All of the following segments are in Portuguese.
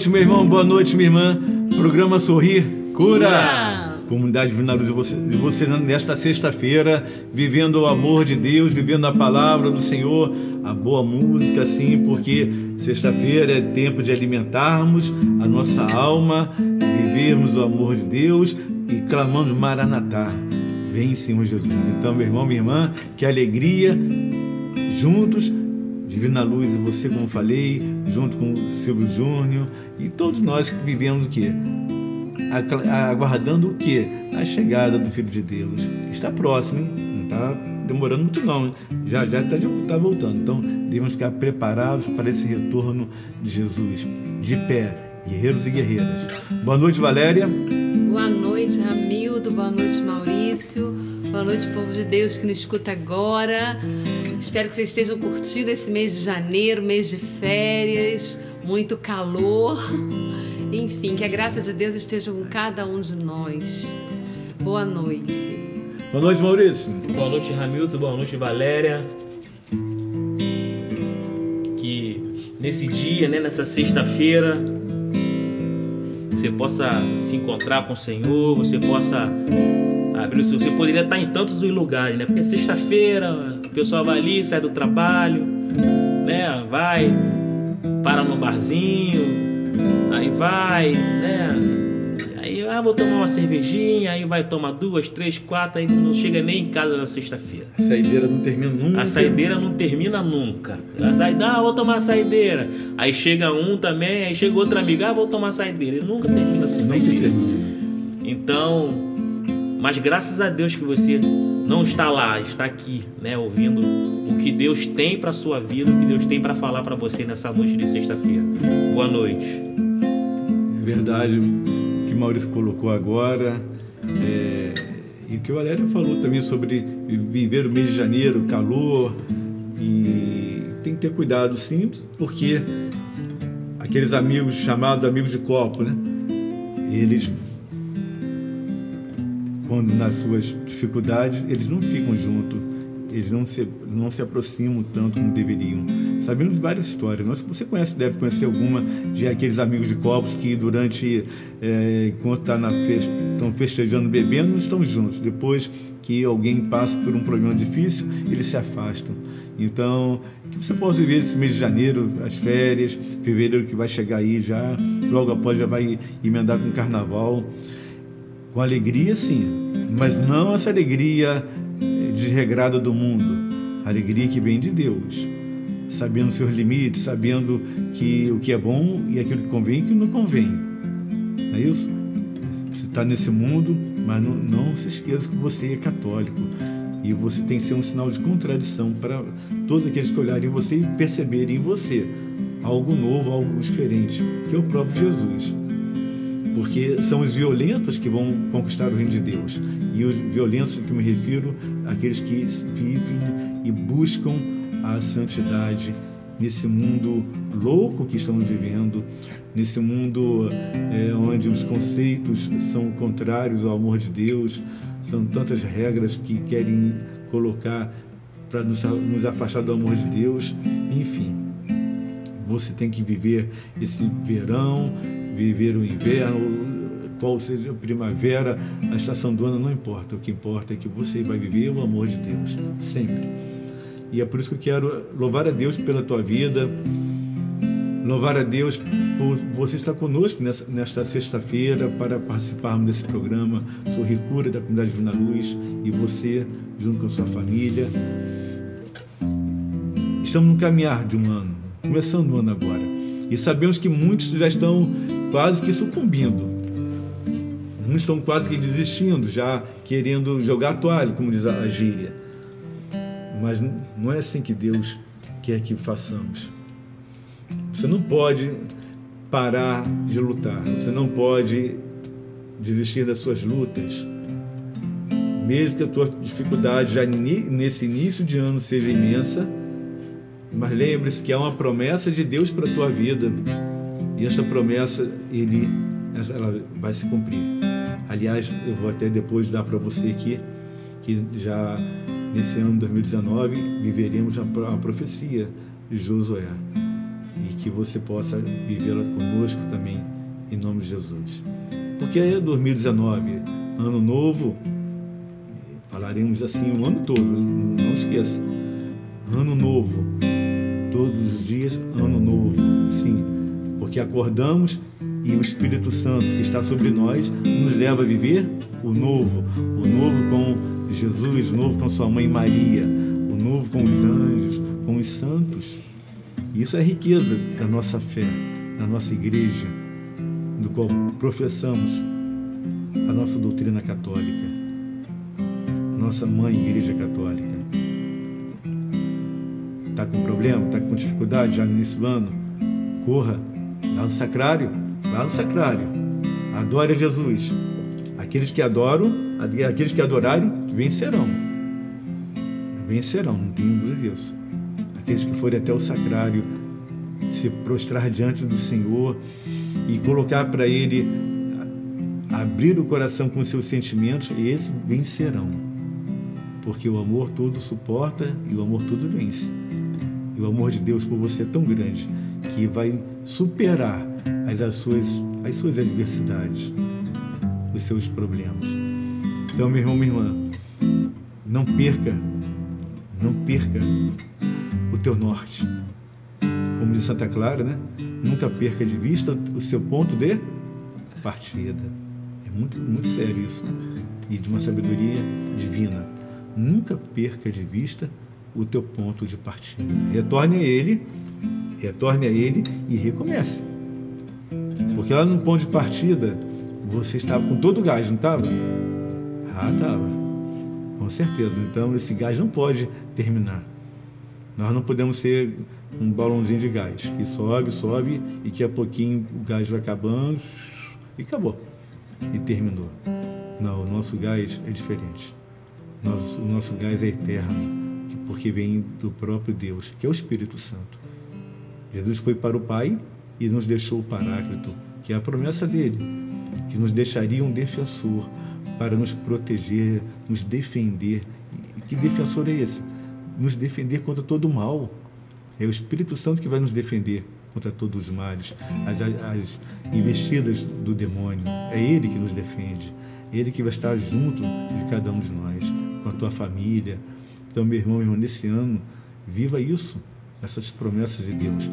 noite, meu irmão, boa noite, minha irmã. Programa Sorrir Cura. Cura. Comunidade Divina Luz, e você, você nesta sexta-feira, vivendo o amor de Deus, vivendo a palavra do Senhor, a boa música, sim, porque sexta-feira é tempo de alimentarmos a nossa alma, vivermos o amor de Deus e clamando Maranatá. Vem, Senhor Jesus. Então, meu irmão, minha irmã, que alegria juntos, Divina Luz e você, como falei, junto com o Silvio Júnior e todos nós que vivemos o quê? Aguardando o quê? A chegada do Filho de Deus. Está próximo, hein? Não está demorando muito não? Já já está tá voltando. Então, devemos ficar preparados para esse retorno de Jesus. De pé, guerreiros e guerreiras. Boa noite, Valéria. Boa noite, Ramildo. Boa noite, Maurício. Boa noite, povo de Deus que nos escuta agora. Espero que vocês estejam curtindo esse mês de janeiro, mês de férias, muito calor. Enfim, que a graça de Deus esteja com cada um de nós. Boa noite. Boa noite, Maurício. Boa noite, Ramilton. Boa noite, Valéria. Que nesse dia, né, nessa sexta-feira, você possa se encontrar com o Senhor, você possa abrir o seu. Você poderia estar em tantos os lugares, né? Porque sexta-feira o pessoal vai ali, sai do trabalho, né? Vai, para no barzinho, aí vai, né? Aí, ah, vou tomar uma cervejinha, aí vai tomar duas, três, quatro, aí não chega nem em casa na sexta-feira. A saideira não termina nunca. A saideira não termina nunca. A saideira, ah, vou tomar saideira. Aí chega um também, aí chega outro amigo, ah, vou tomar saideira. E nunca termina essa Nunca saideira. termina. Então, mas graças a Deus que você não está lá, está aqui, né, ouvindo o que Deus tem para sua vida, o que Deus tem para falar para você nessa noite de sexta-feira. Boa noite. É verdade o que Maurício colocou agora. é, e o que o Valério falou também sobre viver o mês de janeiro, calor. E tem que ter cuidado, sim, porque aqueles amigos chamados amigos de copo, né? Eles, quando nas suas dificuldades, eles não ficam juntos, eles não se, não se aproximam tanto como deveriam. Sabemos várias histórias. Nós, você conhece, deve conhecer alguma de aqueles amigos de copos que durante, é, enquanto tá na festa, estão festejando, bebendo, não estão juntos. Depois que alguém passa por um problema difícil, eles se afastam. Então, que você possa viver esse mês de janeiro, as férias, fevereiro que vai chegar aí já, logo após já vai emendar com o carnaval. Com alegria, sim, mas não essa alegria desregrada do mundo. Alegria que vem de Deus, sabendo seus limites, sabendo que o que é bom e aquilo que convém e que não convém. Não é isso? Você está nesse mundo, mas não, não se esqueça que você é católico. E você tem que ser um sinal de contradição para todos aqueles que olharem você e perceberem em você algo novo, algo diferente, que é o próprio Jesus porque são os violentos que vão conquistar o reino de Deus. E os violentos que me refiro àqueles que vivem e buscam a santidade nesse mundo louco que estamos vivendo, nesse mundo é, onde os conceitos são contrários ao amor de Deus, são tantas regras que querem colocar para nos, nos afastar do amor de Deus, enfim. Você tem que viver esse verão, viver o inverno, qual seja a primavera, a estação do ano, não importa. O que importa é que você vai viver o amor de Deus, sempre. E é por isso que eu quero louvar a Deus pela tua vida, louvar a Deus por você estar conosco nessa, nesta sexta-feira para participarmos desse programa Sorrir Cura da Comunidade Divina Luz e você, junto com a sua família. Estamos no caminhar de um ano, começando o ano agora. E sabemos que muitos já estão quase que sucumbindo. Muitos estão quase que desistindo, já querendo jogar a toalha, como diz a gíria. Mas não é assim que Deus quer que façamos. Você não pode parar de lutar, você não pode desistir das suas lutas. Mesmo que a tua dificuldade já nesse início de ano seja imensa, mas lembre-se que há uma promessa de Deus para a tua vida. E essa promessa, ele, ela vai se cumprir. Aliás, eu vou até depois dar para você aqui que já nesse ano de 2019 viveremos a profecia de Josué e que você possa vivê-la conosco também em nome de Jesus. Porque é 2019, ano novo, falaremos assim o ano todo, não esqueça. Ano novo, todos os dias, ano novo, sim, porque acordamos e o Espírito Santo que está sobre nós nos leva a viver o novo, o novo com Jesus, o novo com sua mãe Maria, o novo com os anjos, com os santos. Isso é riqueza da nossa fé, da nossa igreja, do qual professamos a nossa doutrina católica, nossa mãe igreja católica. Está com problema? Está com dificuldade já no início do ano? Corra lá no sacrário, lá no sacrário. Adore a Jesus. Aqueles que adoram, aqueles que adorarem, vencerão. Vencerão, não tem dúvida disso aqueles que forem até o sacrário, se prostrar diante do Senhor e colocar para Ele, abrir o coração com seus sentimentos, esses vencerão. Porque o amor tudo suporta e o amor tudo vence. E o amor de Deus por você é tão grande que vai superar as, as, suas, as suas adversidades, os seus problemas. Então, meu irmão, minha irmã, não perca, não perca o teu norte. Como diz Santa Clara, né? Nunca perca de vista o seu ponto de partida. É muito, muito sério isso, né? E de uma sabedoria divina. Nunca perca de vista o teu ponto de partida. Retorne a ele, retorne a ele e recomece. Porque lá no ponto de partida, você estava com todo o gás, não estava? Ah, estava. Com certeza. Então esse gás não pode terminar. Nós não podemos ser um balãozinho de gás que sobe, sobe e que a pouquinho o gás vai acabando e acabou. E terminou. Não, o nosso gás é diferente. Nosso, o nosso gás é eterno, porque vem do próprio Deus, que é o Espírito Santo. Jesus foi para o Pai e nos deixou o Paráclito, que é a promessa dele, que nos deixaria um defensor para nos proteger, nos defender. E que defensor é esse? nos defender contra todo o mal. É o Espírito Santo que vai nos defender contra todos os males, as, as investidas do demônio. É Ele que nos defende. É Ele que vai estar junto de cada um de nós, com a tua família. Então, meu irmão, meu irmão, nesse ano, viva isso, essas promessas de Deus.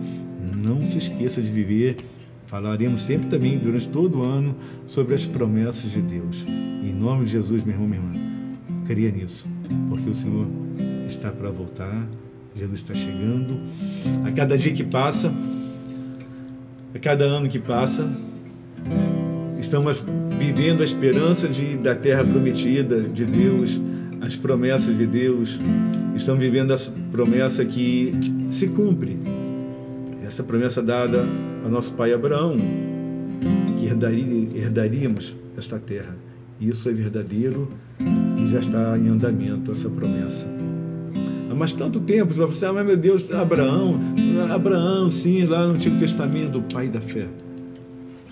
Não se esqueça de viver. Falaremos sempre também, durante todo o ano, sobre as promessas de Deus. Em nome de Jesus, meu irmão, minha irmã, creia nisso, porque o Senhor está para voltar, Jesus está chegando. A cada dia que passa, a cada ano que passa, estamos vivendo a esperança de, da terra prometida de Deus, as promessas de Deus. Estamos vivendo essa promessa que se cumpre. Essa promessa dada ao nosso pai Abraão, que herdaríamos esta terra. Isso é verdadeiro e já está em andamento essa promessa mas tanto tempo, você vai falar, assim, ah, meu Deus, Abraão, Abraão, sim, lá no Antigo Testamento, o pai da fé.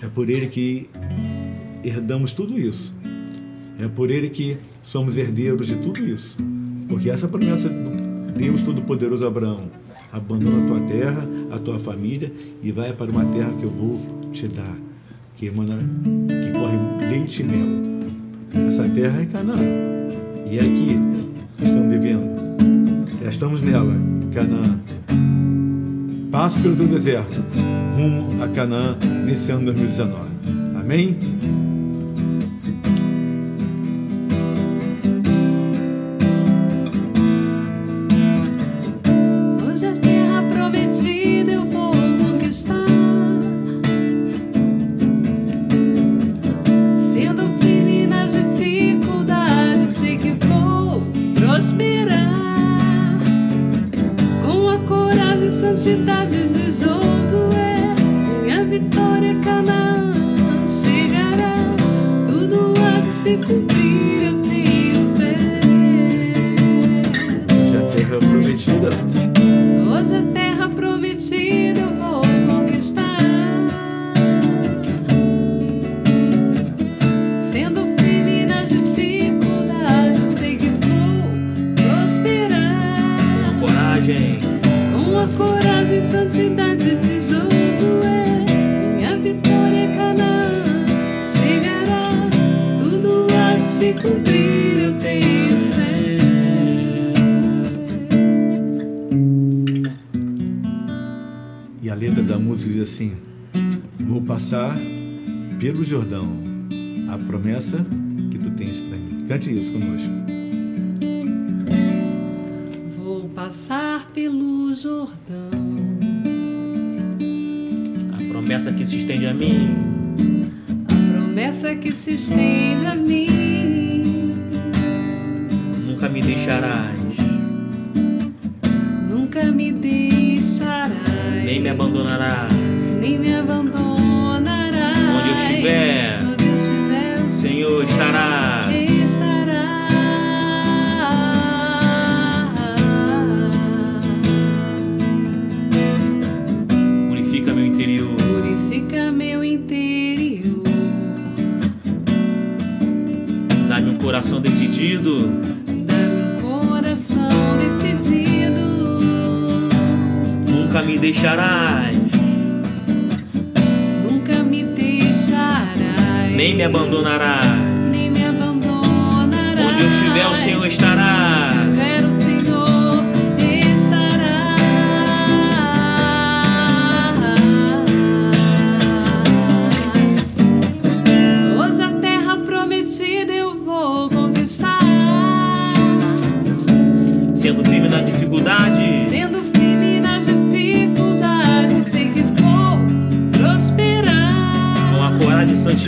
É por ele que herdamos tudo isso. É por ele que somos herdeiros de tudo isso. Porque essa promessa do Deus Todo-Poderoso Abraão, abandona a tua terra, a tua família e vai para uma terra que eu vou te dar, que emana, que corre leite e mel. Essa terra é Canaã. E é aqui que estamos vivendo. Já estamos nela, Canaã. Passe pelo teu deserto, rumo a Canaã nesse ano 2019. Amém? Passar pelo Jordão, a promessa que tu tens para mim. Cante isso conosco. Vou passar pelo Jordão. A promessa que se estende a mim. A promessa que se estende a mim Nunca me deixarás.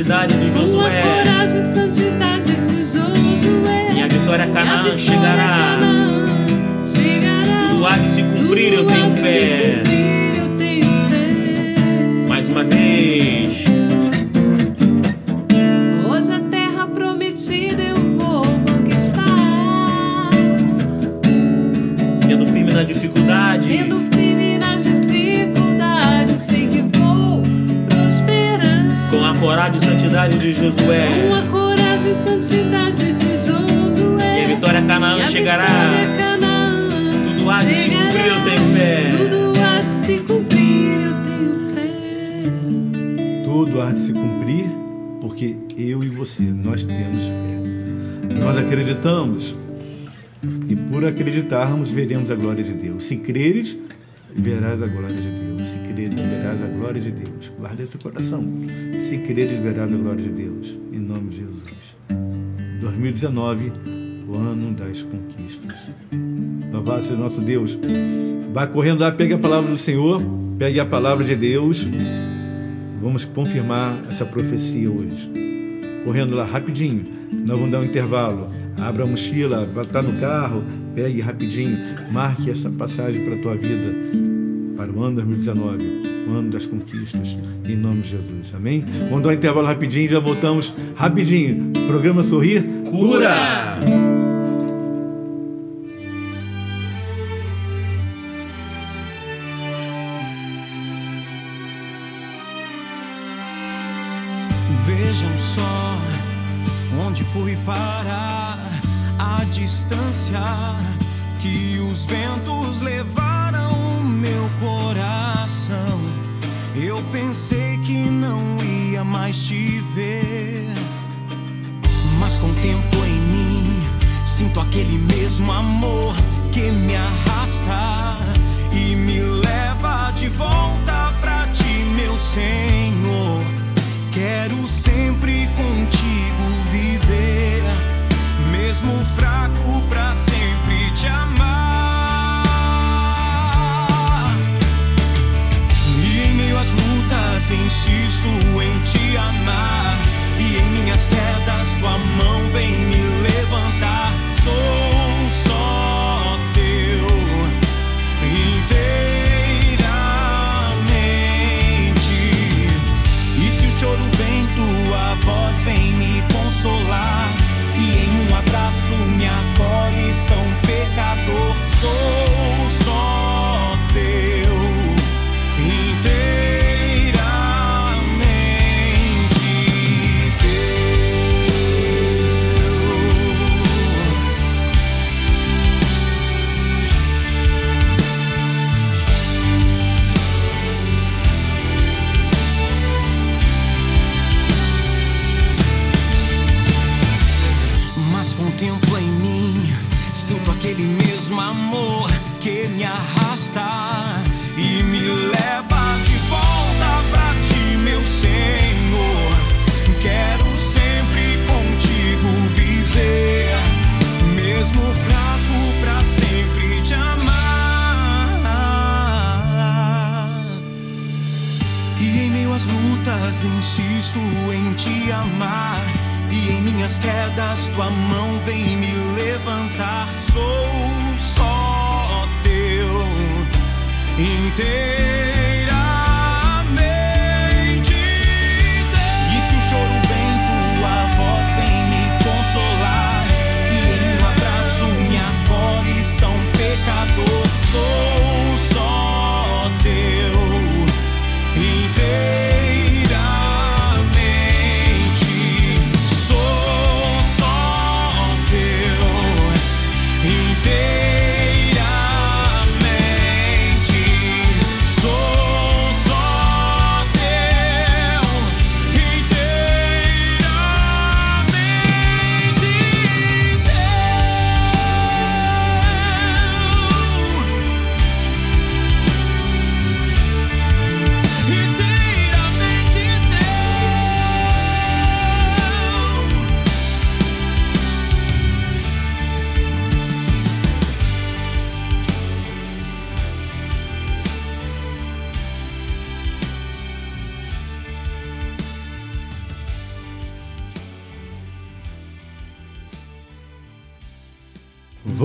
Santidade de Com a Josué. coragem e santidade de Josué. Minha vitória Canaã chegará. Acreditamos e por acreditarmos veremos a glória de Deus. Se creres, verás a glória de Deus. Se creres, verás a glória de Deus. Guarda esse coração. Se creres, verás a glória de Deus. Em nome de Jesus. 2019, o ano das conquistas. Louvado seja nosso Deus. Vá correndo lá, pegue a palavra do Senhor, pegue a palavra de Deus. Vamos confirmar essa profecia hoje. Correndo lá rapidinho. Nós vamos dar um intervalo. Abra a mochila, estar no carro, pegue rapidinho, marque essa passagem para a tua vida para o ano 2019, o ano das conquistas, em nome de Jesus. Amém? Vamos dar um intervalo rapidinho já voltamos rapidinho. Programa Sorrir Cura! Vejam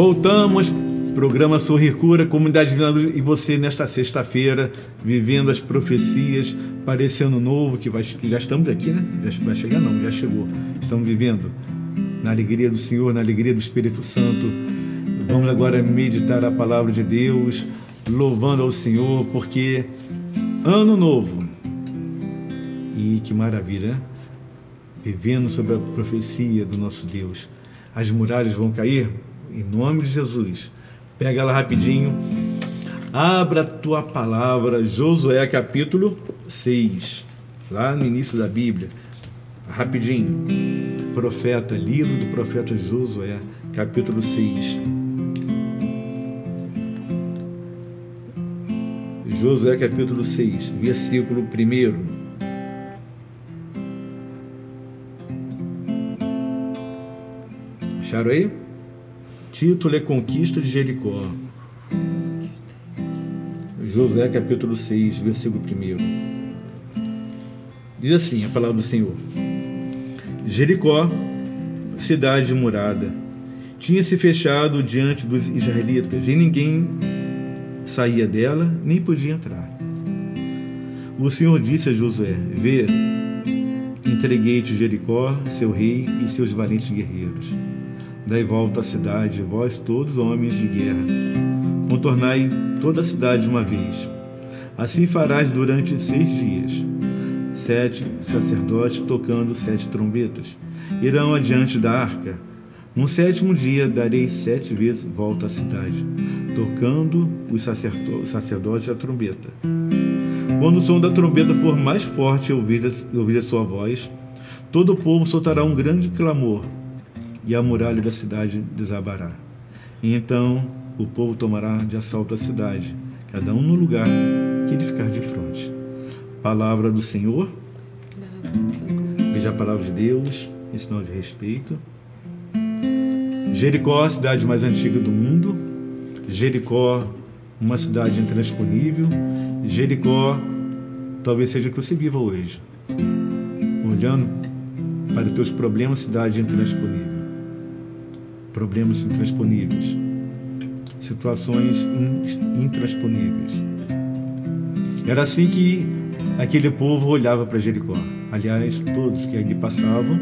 Voltamos, programa Sorrir Cura, Comunidade Divina Luz, e você nesta sexta-feira, vivendo as profecias ano novo, que, vai, que já estamos aqui, né? Já vai chegar não, já chegou. Estamos vivendo na alegria do Senhor, na alegria do Espírito Santo. Vamos agora meditar a palavra de Deus, louvando ao Senhor, porque ano novo. E que maravilha, né? Vivendo sobre a profecia do nosso Deus. As muralhas vão cair em nome de Jesus. Pega ela rapidinho. Abra a tua palavra, Josué capítulo 6, lá no início da Bíblia. Rapidinho. Profeta, livro do profeta Josué, capítulo 6. Josué capítulo 6, versículo 1. Acharam aí? Título é Conquista de Jericó. Josué capítulo 6, versículo 1. Diz assim a palavra do Senhor: Jericó, cidade murada, tinha se fechado diante dos israelitas e ninguém saía dela nem podia entrar. O Senhor disse a Josué: Vê, entreguei-te Jericó, seu rei e seus valentes guerreiros. Dai volta à cidade, vós todos homens de guerra. Contornai toda a cidade uma vez. Assim farás durante seis dias. Sete sacerdotes tocando sete trombetas irão adiante da arca. No sétimo dia darei sete vezes volta à cidade, tocando os sacerdo- sacerdotes a trombeta. Quando o som da trombeta for mais forte e ouvir, ouvir a sua voz, todo o povo soltará um grande clamor e a muralha da cidade desabará. E então o povo tomará de assalto a cidade, cada um no lugar que lhe ficar de frente. Palavra do Senhor, veja a palavra de Deus, sinal de respeito. Jericó, a cidade mais antiga do mundo. Jericó, uma cidade intransponível. Jericó, talvez seja que você viva hoje. Olhando para os teus problemas, cidade intransponível problemas intransponíveis, situações in- intransponíveis. Era assim que aquele povo olhava para Jericó. Aliás, todos que ali passavam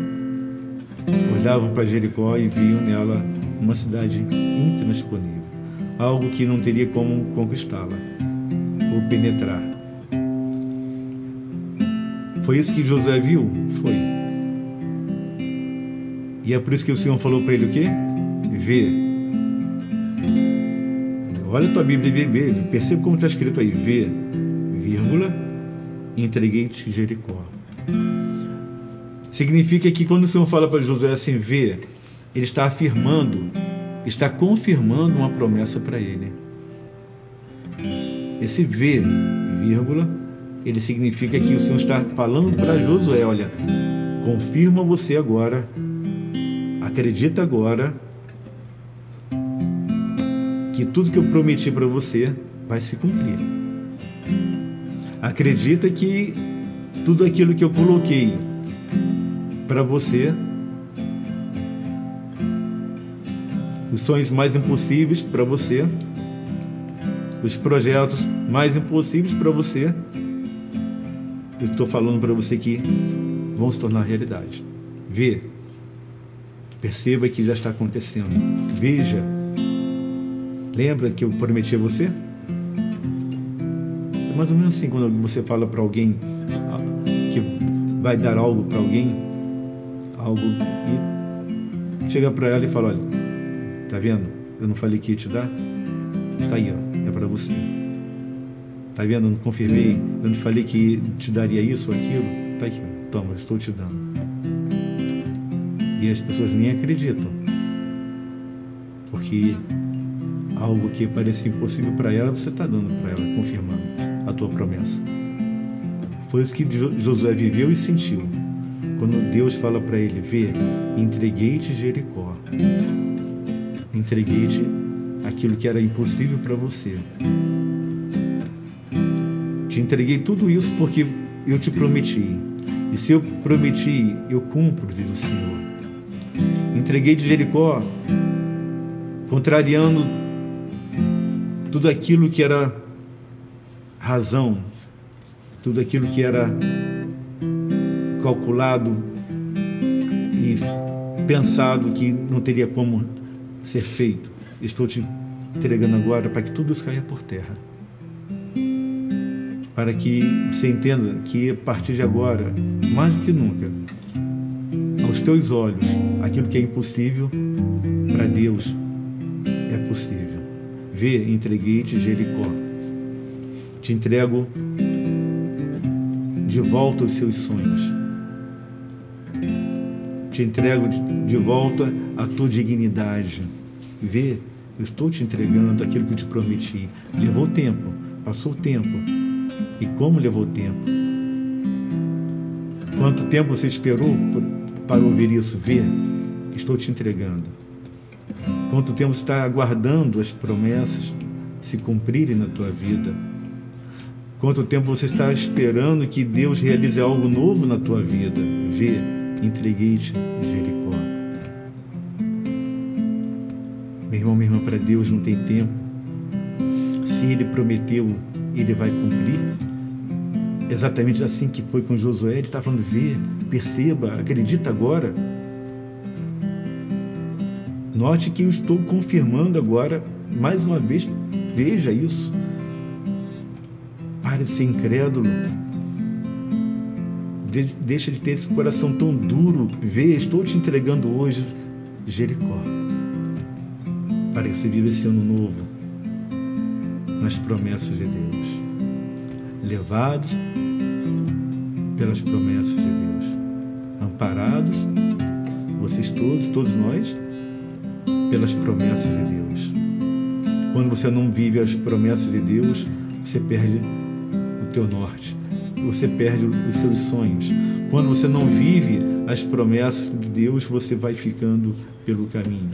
olhavam para Jericó e viam nela uma cidade intransponível, algo que não teria como conquistá-la ou penetrar. Foi isso que José viu? Foi. E é por isso que o Senhor falou para ele o quê? Vê. Olha a tua Bíblia e vê, vê. Percebe como está escrito aí. Vê, vírgula, entreguei-te Jericó. Significa que quando o Senhor fala para Josué assim, vê, ele está afirmando, está confirmando uma promessa para ele. Esse vê, vírgula, ele significa que o Senhor está falando para Josué, olha, confirma você agora, acredita agora que tudo que eu prometi para você vai se cumprir. Acredita que tudo aquilo que eu coloquei para você, os sonhos mais impossíveis para você, os projetos mais impossíveis para você, eu estou falando para você que vão se tornar realidade. Vê, perceba que já está acontecendo. Veja, lembra que eu prometi a você? É mais ou menos assim quando você fala para alguém ah, que vai dar algo para alguém, algo e chega para ela e fala, olha, tá vendo? Eu não falei que ia te dar? Tá aí, ó, é para você. Tá vendo? Eu não confirmei, eu não te falei que te daria isso ou aquilo. Tá aqui, ó. toma, estou te dando. E as pessoas nem acreditam. Porque algo que parecia impossível para ela, você está dando para ela, confirmando a tua promessa. Foi isso que Josué viveu e sentiu. Quando Deus fala para ele: Vê, entreguei-te Jericó. Entreguei-te aquilo que era impossível para você. Te entreguei tudo isso porque eu te prometi. E se eu prometi, eu cumpro, diz o Senhor. Entreguei de Jericó, contrariando tudo aquilo que era razão, tudo aquilo que era calculado e pensado que não teria como ser feito. Estou te entregando agora para que tudo isso caia por terra. Para que você entenda que a partir de agora, mais do que nunca, aos teus olhos, aquilo que é impossível, para Deus é possível. Vê, entreguei-te Jericó. Te entrego de volta os seus sonhos. Te entrego de volta a tua dignidade. Vê, eu estou te entregando aquilo que eu te prometi. Levou tempo, passou tempo. E como levou tempo? Quanto tempo você esperou para ouvir isso? Vê, estou te entregando. Quanto tempo está aguardando as promessas se cumprirem na tua vida? Quanto tempo você está esperando que Deus realize algo novo na tua vida? Vê, entreguei-te Jericó. Meu irmão, minha irmã, para Deus não tem tempo. Se Ele prometeu, Ele vai cumprir. Exatamente assim que foi com Josué. Ele está falando: vê, perceba, acredita agora. Note que eu estou confirmando agora, mais uma vez, veja isso. Pare de ser incrédulo. De, deixa de ter esse coração tão duro. Vê, estou te entregando hoje Jericó. Para que você viva esse ano novo nas promessas de Deus. Levados pelas promessas de Deus. Amparados, vocês todos, todos nós, pelas promessas de Deus. Quando você não vive as promessas de Deus, você perde o teu norte, você perde os seus sonhos. Quando você não vive as promessas de Deus, você vai ficando pelo caminho.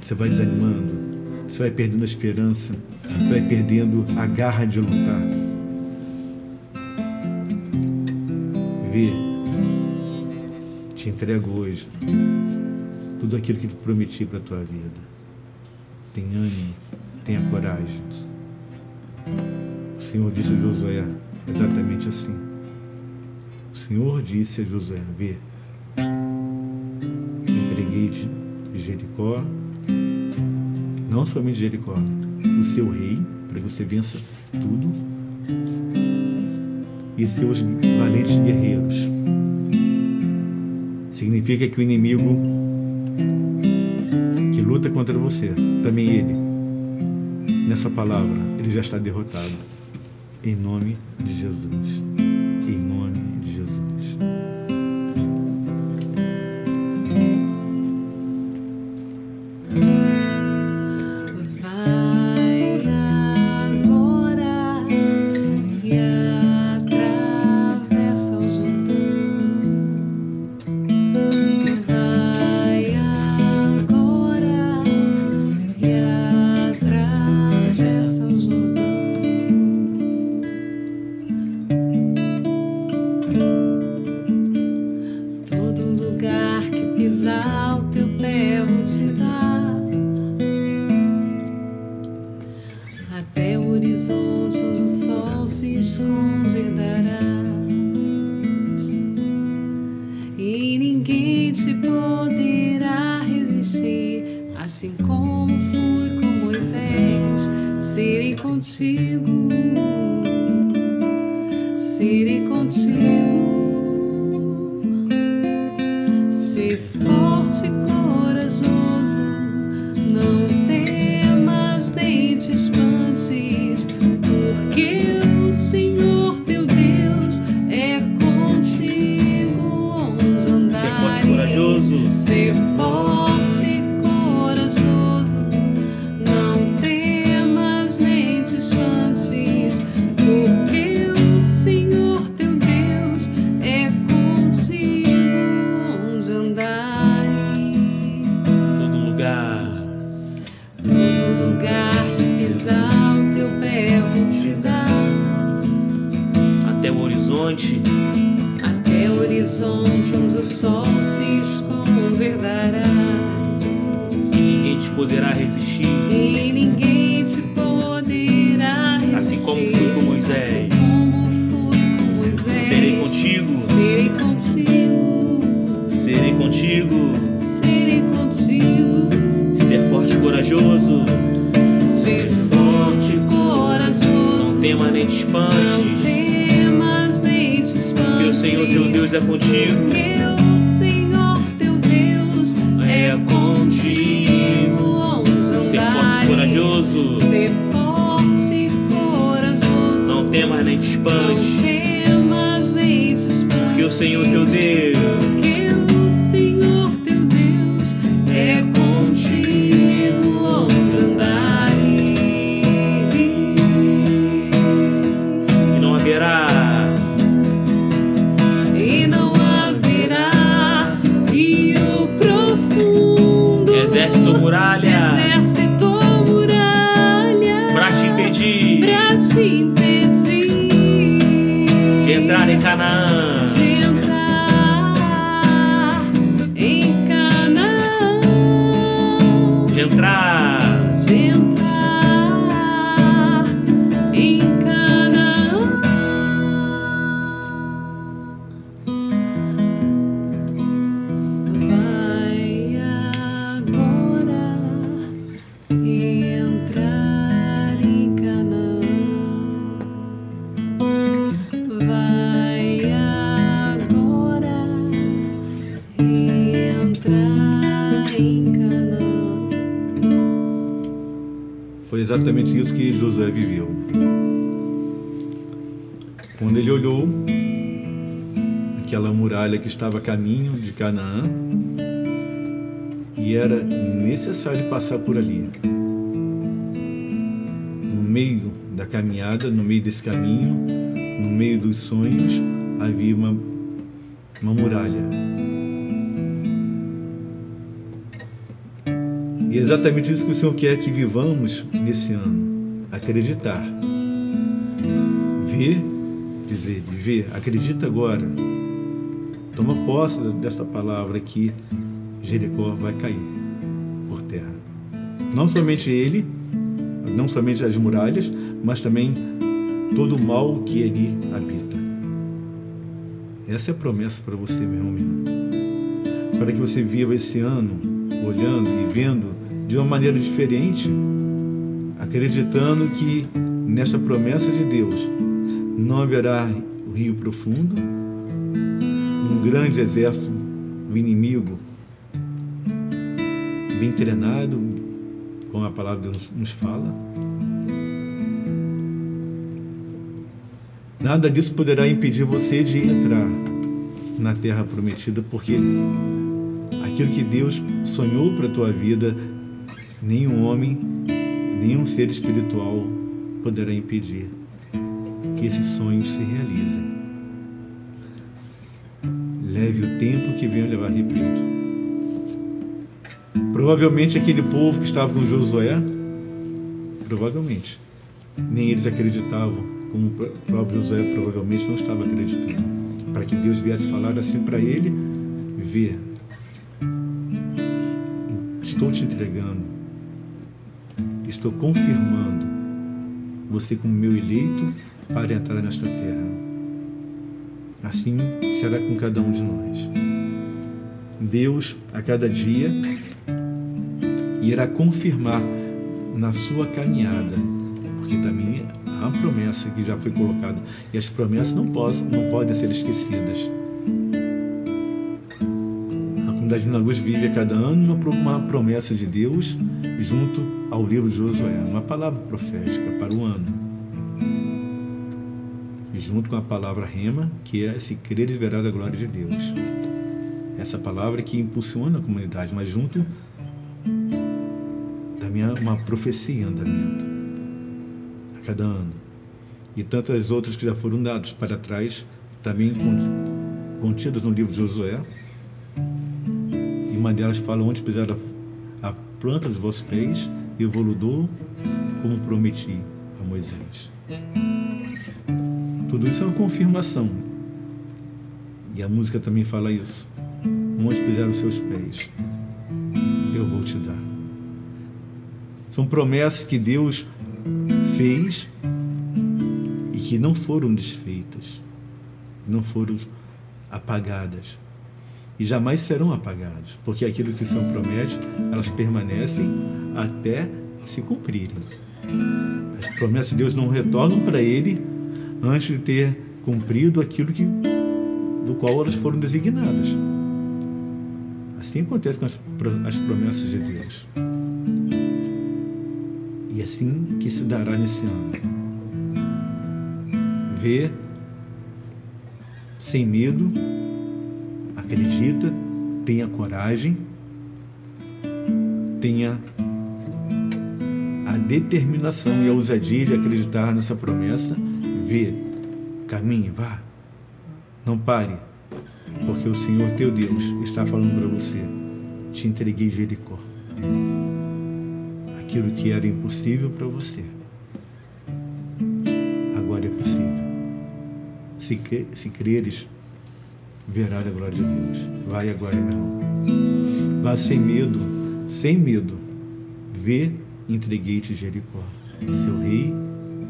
Você vai desanimando, você vai perdendo a esperança, vai perdendo a garra de lutar. Vê, te entrego hoje tudo aquilo que prometi para a tua vida. Tem ânimo, tenha coragem. O Senhor disse a Josué exatamente assim. O Senhor disse a Josué: Vê, entreguei-te Jericó, não somente Jericó, o seu rei, para que você vença tudo, e seus valentes guerreiros. Significa que o inimigo luta contra você, também ele, nessa palavra, ele já está derrotado. Em nome de Jesus. Poderá resistir. E ninguém te poderá resistir. Assim como fui com Moisés. Assim como fui com Moisés. Serei contigo. Serei contigo. Serei contigo. Serei contigo. Ser forte e corajoso. Ser forte e corajoso. Não tema nem te Não espantes. temas nem te espantes. Porque o Senhor teu Deus é contigo. Porque o Senhor teu Deus é, É contigo corajoso. Ser forte e corajoso. Não temas nem te Não espantes. temas nem te espantes. Porque o Senhor teu Deus entrar em Canaã. Foi exatamente isso que Josué viveu. Quando ele olhou aquela muralha que estava a caminho de Canaã, e era necessário passar por ali. No meio da caminhada, no meio desse caminho, no meio dos sonhos, havia uma, uma muralha. É exatamente isso que o Senhor quer que vivamos nesse ano. Acreditar. Ver, dizer, ver, acredita agora. Toma posse desta palavra que Jericó vai cair por terra. Não somente ele, não somente as muralhas, mas também todo o mal que ele habita. Essa é a promessa para você, meu irmão. Para que você viva esse ano olhando e vendo de uma maneira diferente, acreditando que nessa promessa de Deus não haverá o rio profundo, um grande exército do inimigo bem treinado, como a palavra de Deus nos fala. Nada disso poderá impedir você de entrar na terra prometida, porque aquilo que Deus sonhou para a tua vida, nenhum homem, nenhum ser espiritual poderá impedir que esses sonhos se realizem. Leve o tempo que venha levar, repito. Provavelmente aquele povo que estava com Josué, provavelmente, nem eles acreditavam, como o próprio Josué provavelmente não estava acreditando. Para que Deus viesse falar assim para ele, vê, estou te entregando, estou confirmando você como meu eleito para entrar nesta terra. Assim será com cada um de nós. Deus, a cada dia, irá confirmar na sua caminhada, porque também há uma promessa que já foi colocada e as promessas não, não podem ser esquecidas. A comunidade Vina Luz vive a cada ano uma promessa de Deus junto ao livro de Josué, uma palavra profética para o ano. Junto com a palavra rema, que é se crer e verá da glória de Deus. Essa palavra que impulsiona a comunidade, mas junto minha, uma profecia em andamento a cada ano. E tantas outras que já foram dadas para trás, também contidas no livro de Josué. E uma delas fala onde pisar a, a planta dos vossos pés, eu vou dou como prometi a Moisés. Tudo isso é uma confirmação. E a música também fala isso. Onde pisar os seus pés, eu vou te dar. São promessas que Deus fez e que não foram desfeitas, não foram apagadas e jamais serão apagadas, porque aquilo que o Senhor promete, elas permanecem até se cumprirem. As promessas de Deus não retornam para Ele antes de ter cumprido aquilo que, do qual elas foram designadas. Assim acontece com as, as promessas de Deus. E assim que se dará nesse ano. Vê sem medo, acredita, tenha coragem, tenha a determinação e a ousadia de acreditar nessa promessa, vê, caminhe, vá, não pare, porque o Senhor teu Deus está falando para você: te entreguei Jericó aquilo que era impossível para você. Agora é possível. Se, se creres, verás a glória de Deus. Vai agora, meu irmão. Vá sem medo, sem medo. Vê, entreguei-te Jericó, seu rei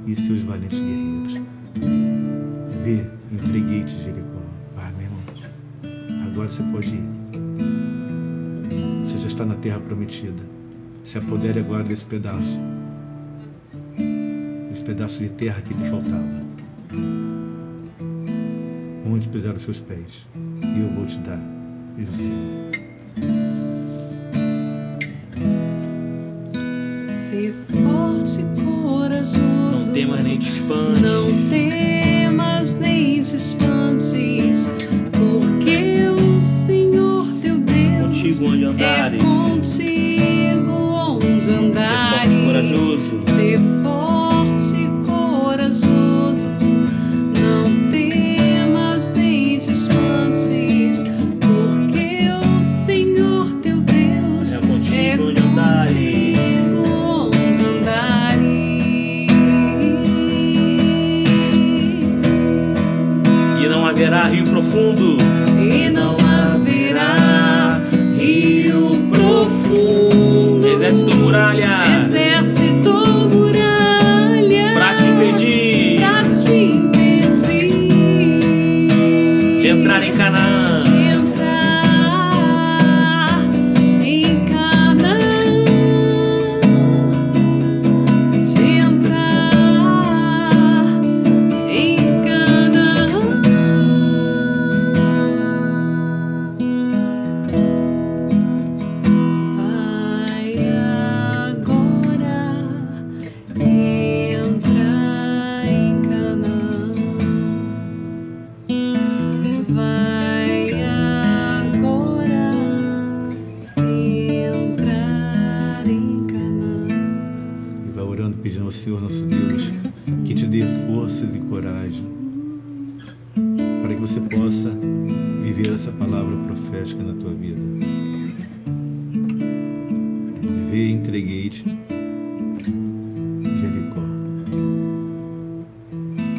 e seus valentes guerreiros. Vê, entreguei-te Jericó. Vai, meu irmão. Agora você pode ir. Você já está na terra prometida se apodere agora desse pedaço, desse pedaço de terra que lhe faltava. Onde pisar os seus pés, e eu vou te dar, diz o Senhor. Se forte e corajoso, não temas nem te espantes, não temas nem te espantes, porque o Senhor teu Deus contigo onde andares. é contigo andares. corajoso. Ser forte De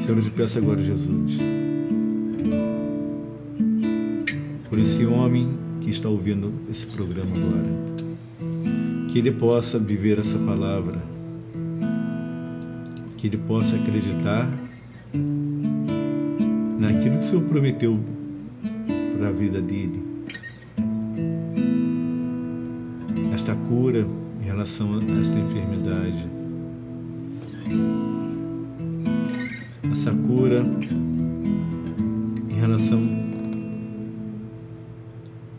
Senhor, eu te peço agora, Jesus, por esse homem que está ouvindo esse programa agora, que ele possa viver essa palavra que ele possa acreditar naquilo que o Senhor prometeu para a vida dele. Esta cura em relação a esta enfermidade. Essa cura em relação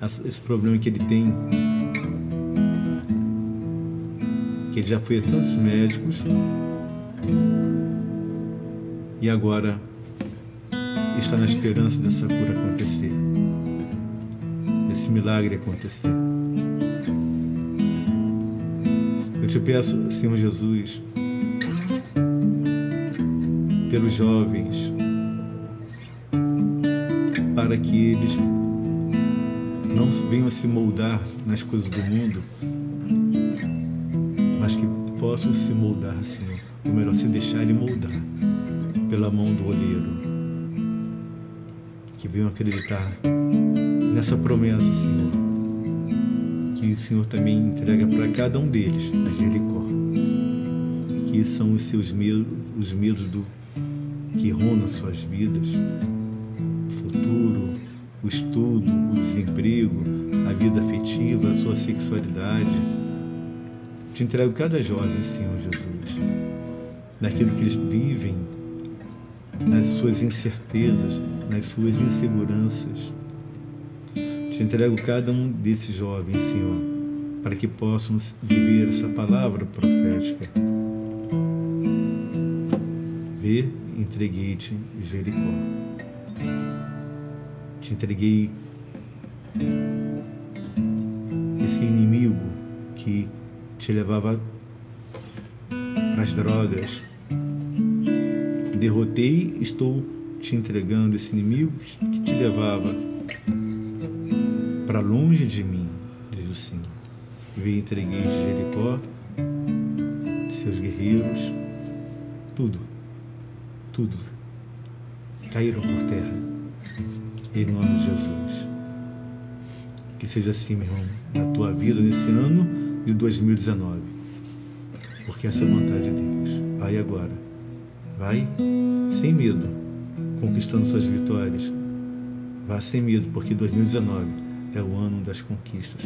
a esse problema que ele tem, que ele já foi a tantos médicos e agora está na esperança dessa cura acontecer, esse milagre acontecer. Eu te peço, Senhor Jesus, pelos jovens, para que eles não venham se moldar nas coisas do mundo, mas que possam se moldar, Senhor, ou melhor, se deixarem moldar pela mão do olheiro. Que venham acreditar nessa promessa, Senhor, que o Senhor também entrega para cada um deles, a Jericó. Que são os seus medos, os medos do rondam suas vidas, o futuro, o estudo, o desemprego, a vida afetiva, a sua sexualidade. Te entrego cada jovem, Senhor Jesus, naquilo que eles vivem, nas suas incertezas, nas suas inseguranças. Te entrego cada um desses jovens, Senhor, para que possamos viver essa palavra profética. Ver entreguei-te Jericó. Te entreguei esse inimigo que te levava para as drogas. Derrotei, estou te entregando esse inimigo que te levava para longe de mim, diz o Senhor. Veio entreguei Jericó, seus guerreiros, tudo tudo caíram por terra. Em nome de Jesus. Que seja assim, meu irmão, na tua vida nesse ano de 2019. Porque essa é a vontade de Deus. Vai agora. Vai sem medo, conquistando suas vitórias. Vá sem medo, porque 2019 é o ano das conquistas.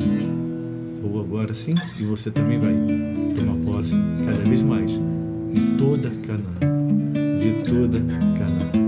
Ou agora sim, e você também vai tomar posse cada vez mais de toda Canaã de toda Canaã.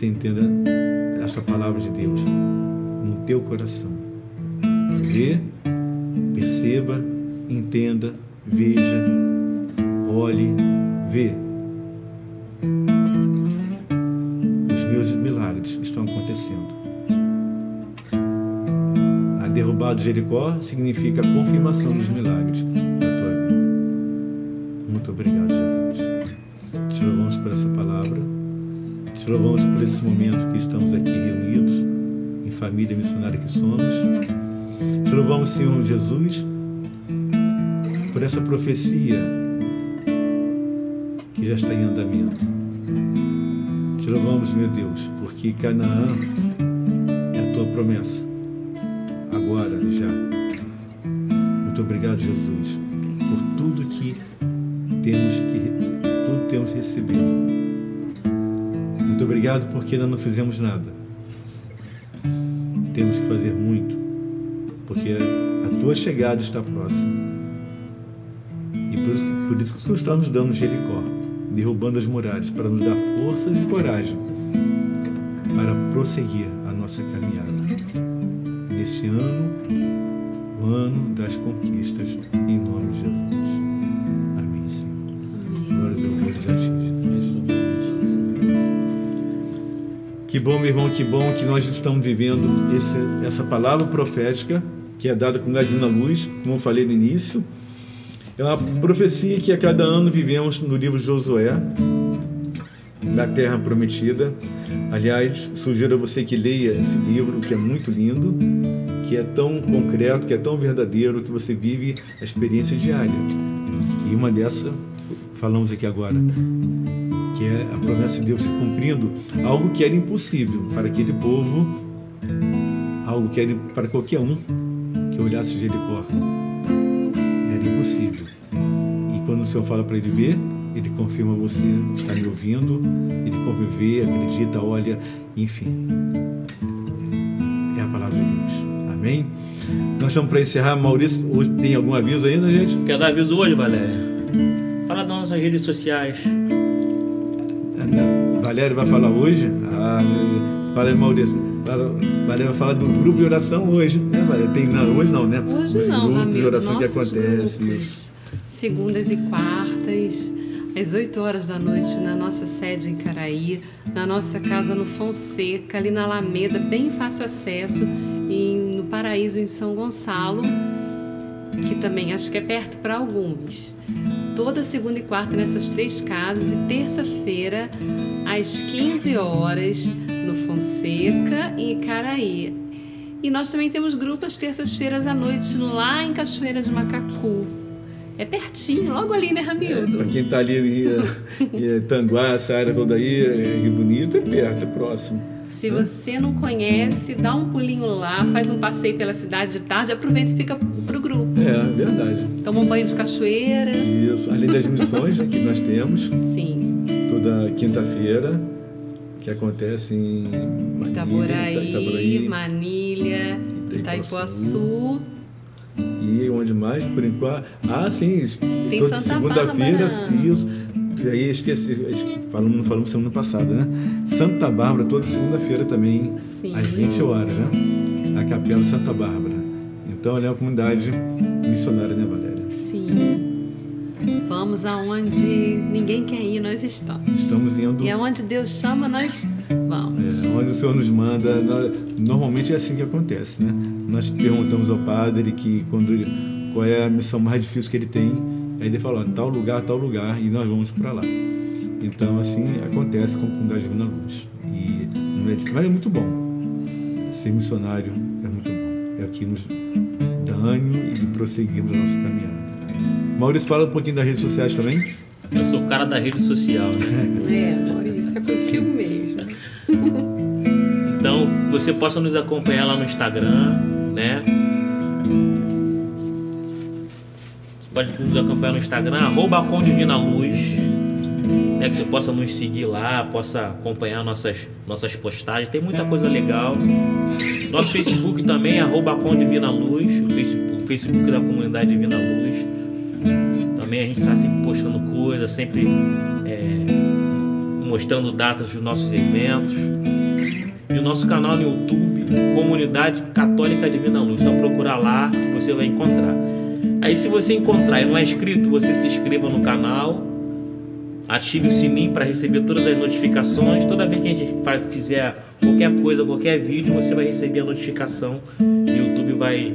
Você entenda esta palavra de Deus no teu coração. Vê, perceba, entenda, veja, olhe, vê. Os meus milagres estão acontecendo. A derrubada de Jericó significa a confirmação dos milagres família missionária que somos. Te louvamos, Senhor Jesus, por essa profecia que já está em andamento. Te louvamos, meu Deus, porque Canaã é a tua promessa. Agora, já. Muito obrigado, Jesus, por tudo que temos que tudo temos recebido. Muito obrigado porque ainda não fizemos nada. Chegada está próxima. E por por isso que tu está nos dando Jericó, derrubando as muralhas, para nos dar forças e coragem para prosseguir a nossa caminhada. Neste ano, o ano das conquistas, em nome de Jesus. Amém, Senhor. Glórias e louvores a ti, Jesus. Que bom, meu irmão, que bom que nós estamos vivendo esse, essa palavra profética que é dada com a divina luz, como eu falei no início. É uma profecia que a cada ano vivemos no livro de Josué, da Terra Prometida. Aliás, sugiro a você que leia esse livro, que é muito lindo, que é tão concreto, que é tão verdadeiro, que você vive a experiência diária. E uma dessa, falamos aqui agora, que é a promessa de Deus se cumprindo, algo que era impossível para aquele povo, algo que era para qualquer um que olhasse Jericó. Era impossível. E quando o Senhor fala para ele ver, ele confirma você está me ouvindo, ele convive, acredita, olha, enfim. É a palavra de Deus. Amém? Nós estamos para encerrar. Maurício, hoje tem algum aviso ainda, gente? Quer dar aviso hoje, Valéria? Fala das nossas redes sociais. Ah, Valéria vai falar hoje? Ah, Maurício. Valéria vai falar do grupo de oração hoje, né, Valéria? Tem, não, hoje não, né? Hoje Os não, grupos de oração que acontece. grupos, segundas e quartas, às 8 horas da noite, na nossa sede em Caraí, na nossa casa no Fonseca, ali na Alameda, bem fácil acesso, e no Paraíso, em São Gonçalo, que também acho que é perto para alguns. Toda segunda e quarta nessas três casas, e terça-feira, às 15 horas, no Fonseca e Caraí. E nós também temos grupo às terças-feiras à noite, lá em Cachoeira de Macacu. É pertinho, logo ali, né, Ramildo? Para quem está ali em, em Tanguá, essa área toda aí, é Rio Bonito, é perto, é próximo. Se você não conhece, dá um pulinho lá, faz um passeio pela cidade de tarde, aproveita e fica pro grupo. É, verdade. Toma um banho de cachoeira. Isso, além das missões né, que nós temos, Sim. toda quinta-feira, que acontece em Manilha, Itaboraí, Itaboraí Manilha, Itaipuaçu. E onde mais, por enquanto? Ah, sim. Tem toda segunda-feira, Bárbara. isso. E aí esqueci, falamos, não falamos semana passada, né? Santa Bárbara, toda segunda-feira também, Sim. às 20 horas, né? A Capela Santa Bárbara. Então, ela é uma comunidade missionária, né, Valéria? Sim. Vamos aonde ninguém quer ir, nós estamos. Estamos indo E aonde Deus chama, nós vamos. É, onde o Senhor nos manda, nós- normalmente é assim que acontece, né? Nós perguntamos ao padre que quando ele- qual é a missão mais difícil que ele tem, aí ele fala, tal lugar, tal lugar, e nós vamos para lá. Então, assim acontece com a comunidade Divina Luz. E é mas é muito bom. Ser missionário é muito bom. É o que nos ânimo e de prosseguirmos a nossa caminhada. Maurício, fala um pouquinho das redes sociais também. Eu sou o cara da rede social, né? É, Maurício, é contigo mesmo. Então, você possa nos acompanhar lá no Instagram, né? Você pode nos acompanhar no Instagram, arroba com Divina Luz, né? Que você possa nos seguir lá, possa acompanhar nossas, nossas postagens. Tem muita coisa legal. Nosso Facebook também, arroba com Divina Luz, o Facebook, o Facebook da comunidade Divina Luz. Também a gente está sempre postando coisa, sempre é, mostrando datas dos nossos eventos. E o nosso canal no YouTube, Comunidade Católica Divina Luz. Então procurar lá que você vai encontrar. Aí se você encontrar e não é inscrito, você se inscreva no canal, ative o sininho para receber todas as notificações. Toda vez que a gente fizer qualquer coisa, qualquer vídeo, você vai receber a notificação. E o YouTube vai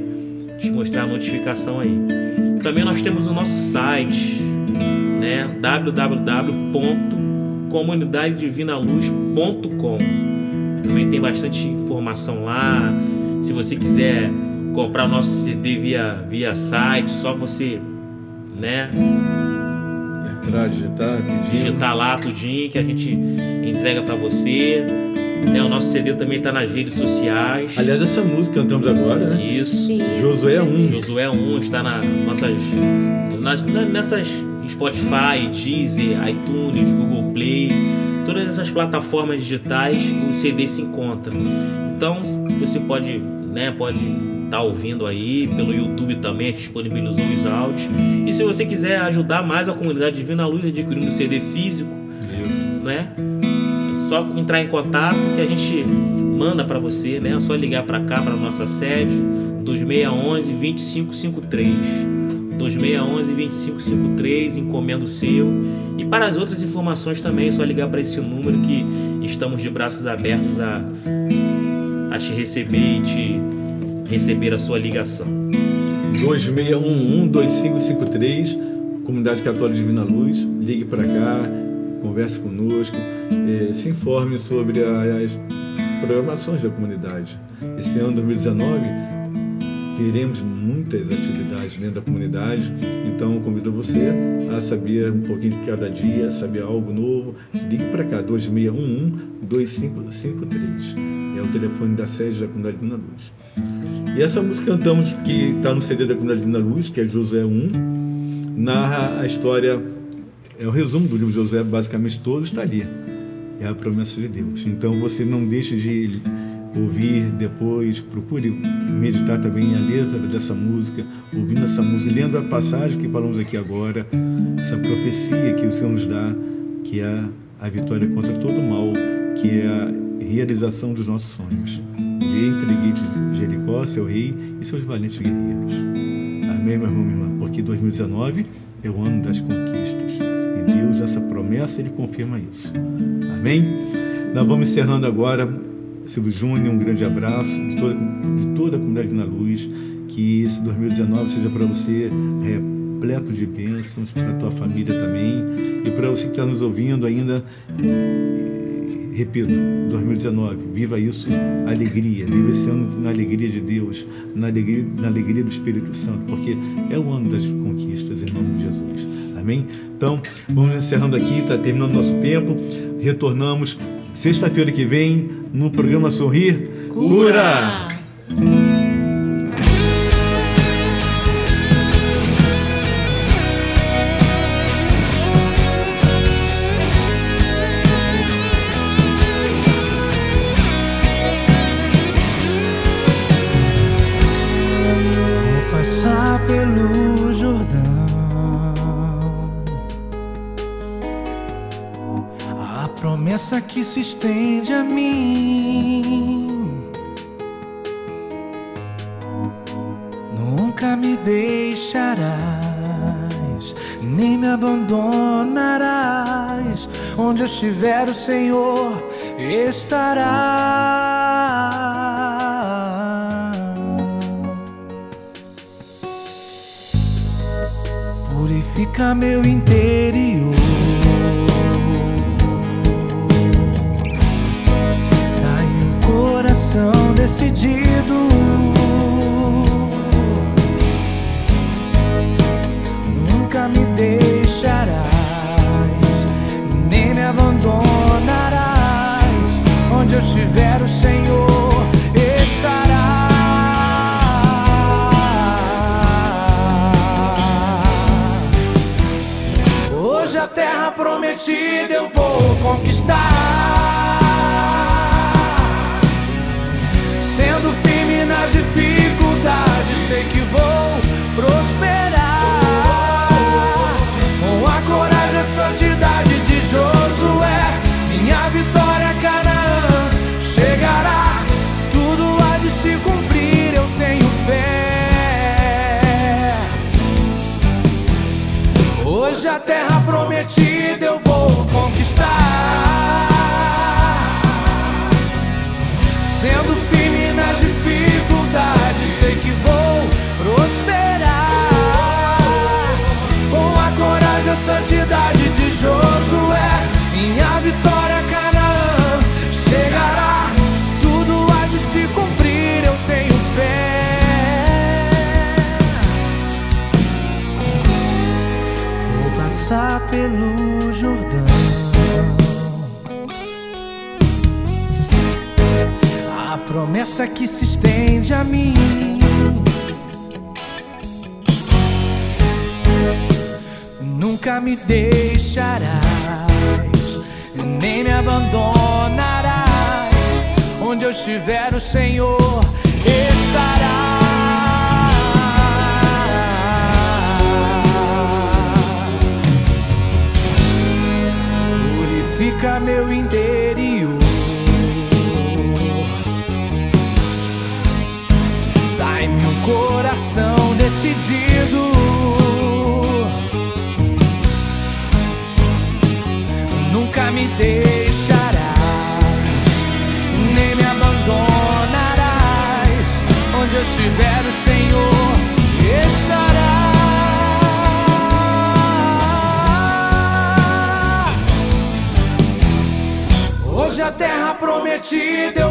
te mostrar a notificação aí. Também nós temos o nosso site, né? www.comunidadedivinaluz.com também tem bastante informação lá. Se você quiser comprar o nosso CD via, via site, só você né, Entrar, digitar, digitar lá tudinho que a gente entrega para você. Né, o nosso CD também tá nas redes sociais. Aliás, essa música que cantamos agora, né? Isso. Sim. Josué 1. Josué 1 está na nossas, nas, na- nessas Spotify, Deezer, iTunes, Google Play, todas essas plataformas digitais o CD se encontra. Então você pode, né, pode estar ouvindo aí pelo YouTube também disponibilizou os áudios. E se você quiser ajudar mais a comunidade Divina Luz adquirindo o CD físico, Isso. né? Só entrar em contato que a gente manda para você, né? É só ligar para cá, para nossa sede, 2611 2553. 2611-2553, encomenda o seu. E para as outras informações também é só ligar para esse número que estamos de braços abertos a, a te receber e te receber a sua ligação. 2611-2553, Comunidade Católica Divina Luz, ligue para cá, converse conosco, eh, se informe sobre as programações da comunidade. Esse ano 2019 teremos muitas atividades dentro da comunidade, então convido você a saber um pouquinho de cada dia, saber algo novo. Ligue para cá, 2611-2553. É o telefone da sede da Comunidade Divina Luz. E essa música cantamos que está no CD da Comunidade Divina Luz, que é Josué 1, narra a história, é o resumo do livro de Josué, basicamente todo está ali. É a promessa de Deus. Então você não deixe de ouvir depois, procure meditar também a letra dessa música, ouvindo essa música, lendo a passagem que falamos aqui agora, essa profecia que o Senhor nos dá, que é a vitória contra todo o mal, que é a realização dos nossos sonhos. Entreguei de Jericó, seu rei e seus valentes guerreiros. Amém, meu irmão, minha irmã, porque 2019 é o ano das conquistas. Essa promessa, Ele confirma isso. Amém? Nós vamos encerrando agora Silvio Júnior, um grande abraço de toda, de toda a comunidade na luz. Que esse 2019 seja para você repleto de bênçãos, para a tua família também. E para você que está nos ouvindo ainda, repito, 2019, viva isso, alegria, viva esse ano na alegria de Deus, na alegria, na alegria do Espírito Santo, porque é o ano das conquistas, em nome de Jesus. Amém? Então, vamos encerrando aqui, está terminando nosso tempo. Retornamos sexta-feira que vem no programa Sorrir Cura. Vou se estende a mim. Nunca me deixarás, nem me abandonarás. Onde eu estiver, o Senhor estará. Purifica meu interior. Coração que se estende a mim. Nunca me deixarás, nem me abandonarás. Onde eu estiver, o Senhor estará. Purifica meu decidido. Nunca me deixarás, nem me abandonarás. Onde eu estiver, o Senhor estará. Hoje a terra prometida